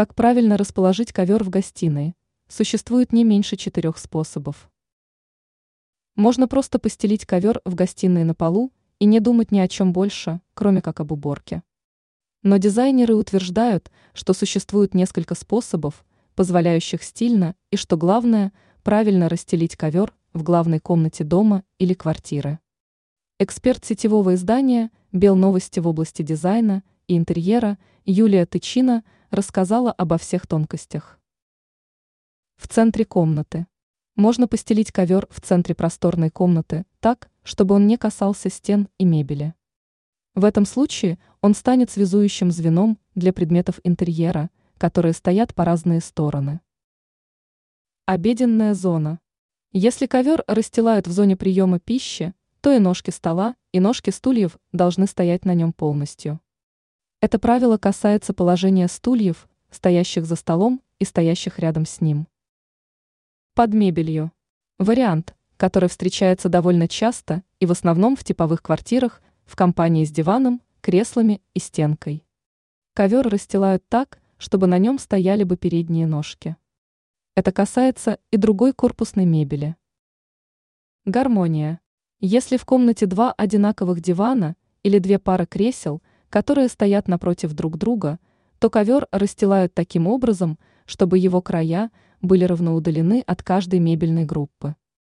Как правильно расположить ковер в гостиной? Существует не меньше четырех способов. Можно просто постелить ковер в гостиной на полу и не думать ни о чем больше, кроме как об уборке. Но дизайнеры утверждают, что существует несколько способов, позволяющих стильно и, что главное, правильно расстелить ковер в главной комнате дома или квартиры. Эксперт сетевого издания «Бел новости» в области дизайна и интерьера Юлия Тычина рассказала обо всех тонкостях. В центре комнаты. Можно постелить ковер в центре просторной комнаты так, чтобы он не касался стен и мебели. В этом случае он станет связующим звеном для предметов интерьера, которые стоят по разные стороны. Обеденная зона. Если ковер расстилают в зоне приема пищи, то и ножки стола, и ножки стульев должны стоять на нем полностью. Это правило касается положения стульев, стоящих за столом и стоящих рядом с ним. Под мебелью. Вариант, который встречается довольно часто и в основном в типовых квартирах в компании с диваном, креслами и стенкой. Ковер расстилают так, чтобы на нем стояли бы передние ножки. Это касается и другой корпусной мебели. Гармония. Если в комнате два одинаковых дивана или две пары кресел – которые стоят напротив друг друга, то ковер расстилают таким образом, чтобы его края были равноудалены от каждой мебельной группы.